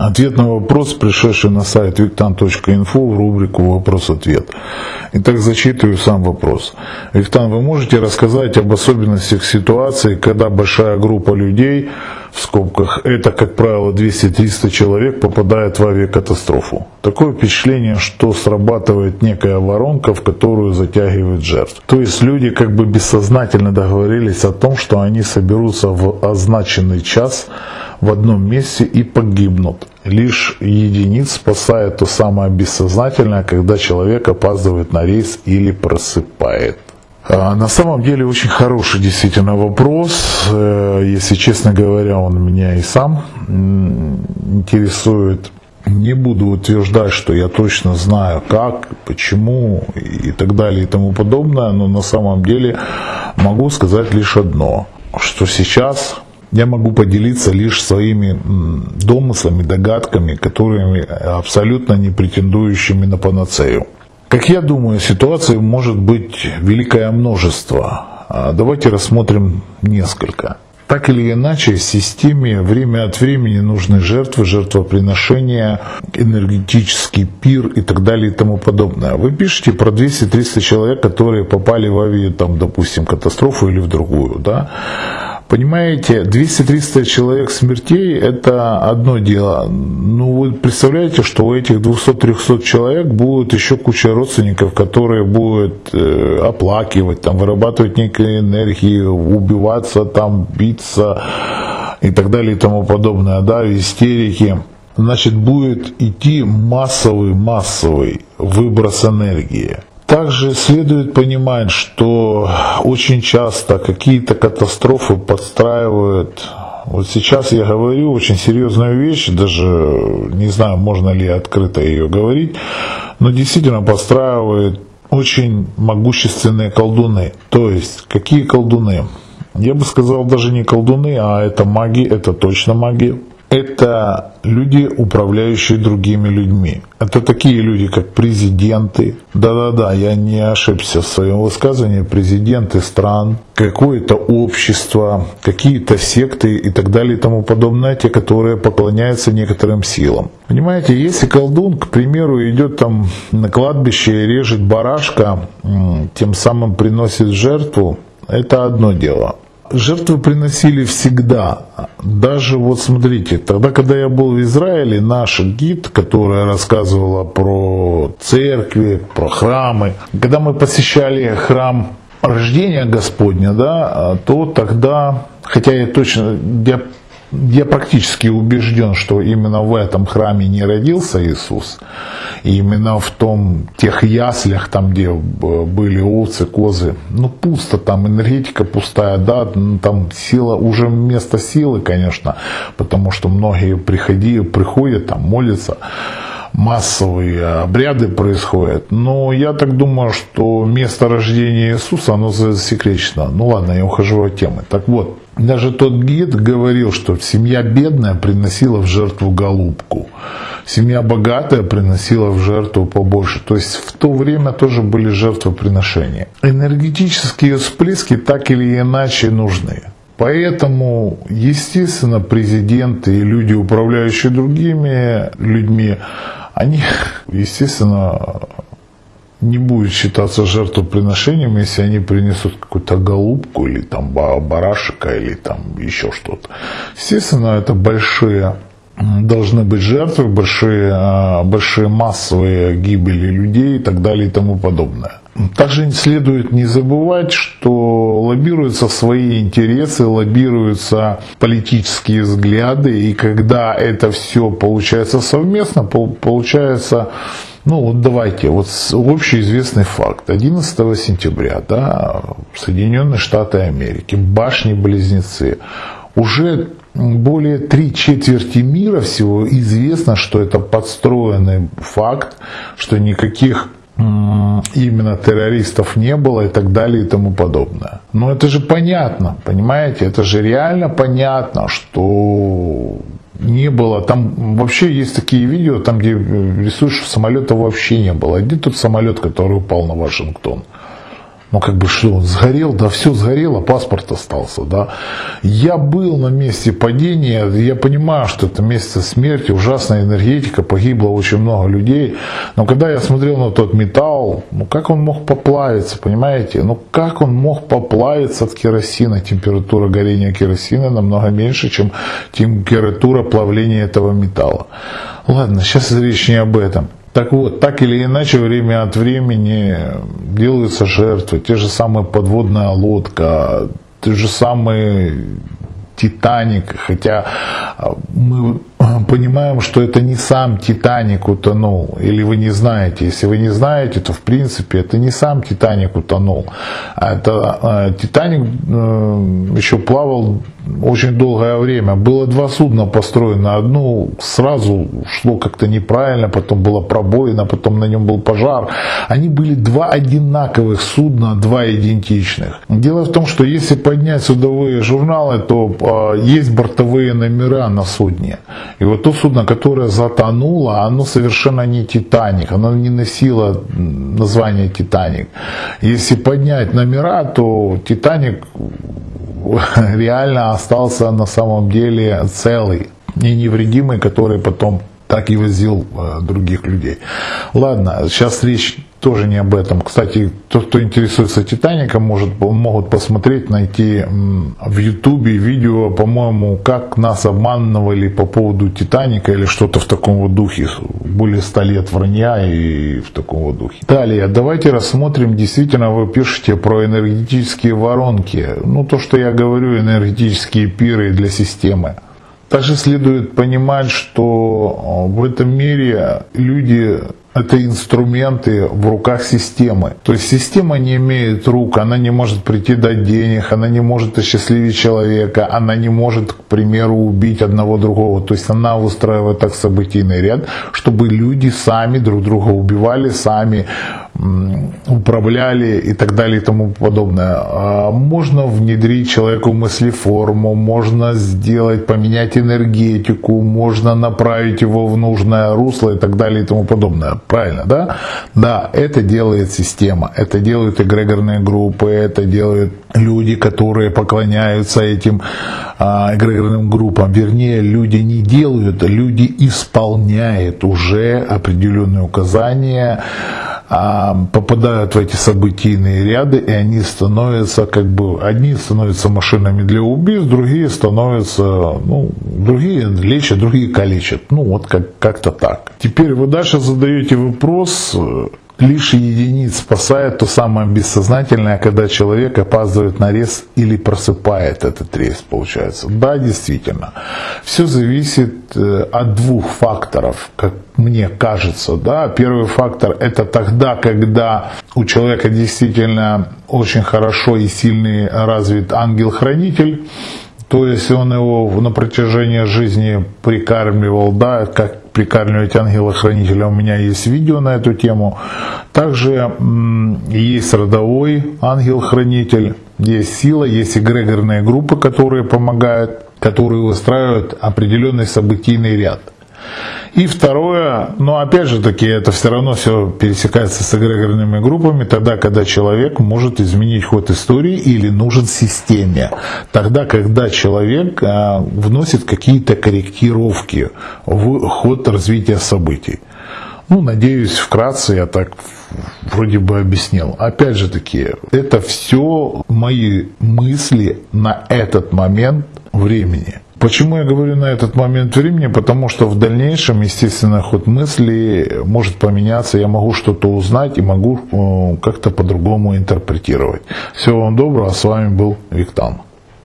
Ответ на вопрос, пришедший на сайт виктан.инфо в рубрику «Вопрос-ответ». Итак, зачитываю сам вопрос. Виктан, вы можете рассказать об особенностях ситуации, когда большая группа людей, в скобках, это, как правило, 200-300 человек, попадает в авиакатастрофу? Такое впечатление, что срабатывает некая воронка, в которую затягивает жертв. То есть люди как бы бессознательно договорились о том, что они соберутся в означенный час, в одном месте и погибнут. Лишь единиц спасает то самое бессознательное, когда человек опаздывает на рейс или просыпает. А, на самом деле очень хороший действительно вопрос. Э, если честно говоря, он меня и сам интересует. Не буду утверждать, что я точно знаю как, почему и так далее и тому подобное, но на самом деле могу сказать лишь одно, что сейчас я могу поделиться лишь своими домыслами, догадками, которыми абсолютно не претендующими на панацею. Как я думаю, ситуаций может быть великое множество. А давайте рассмотрим несколько. Так или иначе, системе время от времени нужны жертвы, жертвоприношения, энергетический пир и так далее и тому подобное. Вы пишете про 200-300 человек, которые попали в авиа, там, допустим, катастрофу или в другую. Да? Понимаете, 200-300 человек смертей – это одно дело. Ну, вы представляете, что у этих 200-300 человек будет еще куча родственников, которые будут э, оплакивать, там, вырабатывать некую энергию, убиваться, там, биться и так далее и тому подобное, да, истерики. Значит, будет идти массовый-массовый выброс энергии. Также следует понимать, что очень часто какие-то катастрофы подстраивают вот сейчас я говорю очень серьезную вещь, даже не знаю, можно ли открыто ее говорить, но действительно подстраивают очень могущественные колдуны. То есть, какие колдуны? Я бы сказал, даже не колдуны, а это маги, это точно маги это люди, управляющие другими людьми. Это такие люди, как президенты. Да-да-да, я не ошибся в своем высказывании. Президенты стран, какое-то общество, какие-то секты и так далее и тому подобное, те, которые поклоняются некоторым силам. Понимаете, если колдун, к примеру, идет там на кладбище и режет барашка, тем самым приносит жертву, это одно дело жертвы приносили всегда. Даже вот смотрите, тогда, когда я был в Израиле, наш гид, которая рассказывала про церкви, про храмы, когда мы посещали храм рождения Господня, да, то тогда, хотя я точно, я я практически убежден, что именно в этом храме не родился Иисус. И именно в том, тех яслях, там, где были овцы, козы, ну пусто, там энергетика пустая, да, там сила, уже место силы, конечно, потому что многие приходи, приходят, там молятся, массовые обряды происходят. Но я так думаю, что место рождения Иисуса, оно засекречено. Ну ладно, я ухожу от темы. Так вот, даже тот гид говорил, что семья бедная приносила в жертву голубку, семья богатая приносила в жертву побольше. То есть в то время тоже были жертвоприношения. Энергетические всплески так или иначе нужны. Поэтому, естественно, президенты и люди, управляющие другими людьми, они, естественно, не будет считаться жертвоприношением, если они принесут какую-то голубку или там барашика или там еще что-то. Естественно, это большие должны быть жертвы, большие, а, большие массовые гибели людей и так далее и тому подобное. Также следует не забывать, что лоббируются свои интересы, лоббируются политические взгляды, и когда это все получается совместно, получается ну вот давайте, вот общеизвестный факт. 11 сентября, да, Соединенные Штаты Америки, башни-близнецы, уже более три четверти мира всего известно, что это подстроенный факт, что никаких именно террористов не было и так далее и тому подобное. Но это же понятно, понимаете, это же реально понятно, что не было. Там вообще есть такие видео, там где рисуешь, самолета вообще не было. Где тот самолет, который упал на Вашингтон? Ну, как бы что, он сгорел, да все сгорело, паспорт остался, да. Я был на месте падения, я понимаю, что это место смерти, ужасная энергетика, погибло очень много людей. Но когда я смотрел на тот металл, ну, как он мог поплавиться, понимаете? Ну, как он мог поплавиться от керосина? Температура горения керосина намного меньше, чем температура плавления этого металла. Ладно, сейчас речь не об этом. Так вот, так или иначе, время от времени делаются жертвы. Те же самые подводная лодка, те же самые Титаник, хотя а, мы понимаем, что это не сам Титаник утонул, или вы не знаете. Если вы не знаете, то в принципе это не сам Титаник утонул. А это а, Титаник э, еще плавал очень долгое время. Было два судна построено. Одно сразу шло как-то неправильно, потом было пробоина, потом на нем был пожар. Они были два одинаковых судна, два идентичных. Дело в том, что если поднять судовые журналы, то э, есть бортовые номера на судне. И вот то судно, которое затонуло, оно совершенно не Титаник, оно не носило название Титаник. Если поднять номера, то Титаник реально остался на самом деле целый и невредимый, который потом так и возил э, других людей. Ладно, сейчас речь тоже не об этом. Кстати, тот, кто интересуется Титаником, может, могут посмотреть, найти в Ютубе видео, по-моему, как нас обманывали по поводу Титаника или что-то в таком вот духе. Более ста лет вранья и в таком вот духе. Далее, давайте рассмотрим, действительно, вы пишете про энергетические воронки. Ну, то, что я говорю, энергетические пиры для системы. Также следует понимать, что э, в этом мире люди это инструменты в руках системы. То есть система не имеет рук, она не может прийти дать денег, она не может осчастливить человека, она не может, к примеру, убить одного другого. То есть она устраивает так событийный ряд, чтобы люди сами друг друга убивали, сами управляли и так далее и тому подобное. А можно внедрить человеку мыслеформу, можно сделать, поменять энергетику, можно направить его в нужное русло и так далее и тому подобное. Правильно, да? Да, это делает система, это делают эгрегорные группы, это делают люди, которые поклоняются этим а, эгрегорным группам. Вернее, люди не делают, люди исполняют уже определенные указания, попадают в эти событийные ряды, и они становятся как бы, одни становятся машинами для убийств, другие становятся, ну, другие лечат, другие калечат. Ну, вот как, как-то так. Теперь вы дальше задаете вопрос, лишь единиц спасает то самое бессознательное, когда человек опаздывает на рейс или просыпает этот рейс, получается. Да, действительно. Все зависит э, от двух факторов, как мне кажется. Да. Первый фактор это тогда, когда у человека действительно очень хорошо и сильный развит ангел-хранитель, то есть он его на протяжении жизни прикармливал, да, как прикармливать ангела-хранителя. У меня есть видео на эту тему. Также есть родовой ангел-хранитель, есть сила, есть эгрегорные группы, которые помогают, которые выстраивают определенный событийный ряд. И второе, но опять же таки, это все равно все пересекается с эгрегорными группами, тогда, когда человек может изменить ход истории или нужен системе. Тогда, когда человек а, вносит какие-то корректировки в ход развития событий. Ну, надеюсь, вкратце я так вроде бы объяснил. Опять же таки, это все мои мысли на этот момент времени. Почему я говорю на этот момент времени? Потому что в дальнейшем, естественно, ход мысли может поменяться, я могу что-то узнать и могу э, как-то по-другому интерпретировать. Всего вам доброго, с вами был Виктан.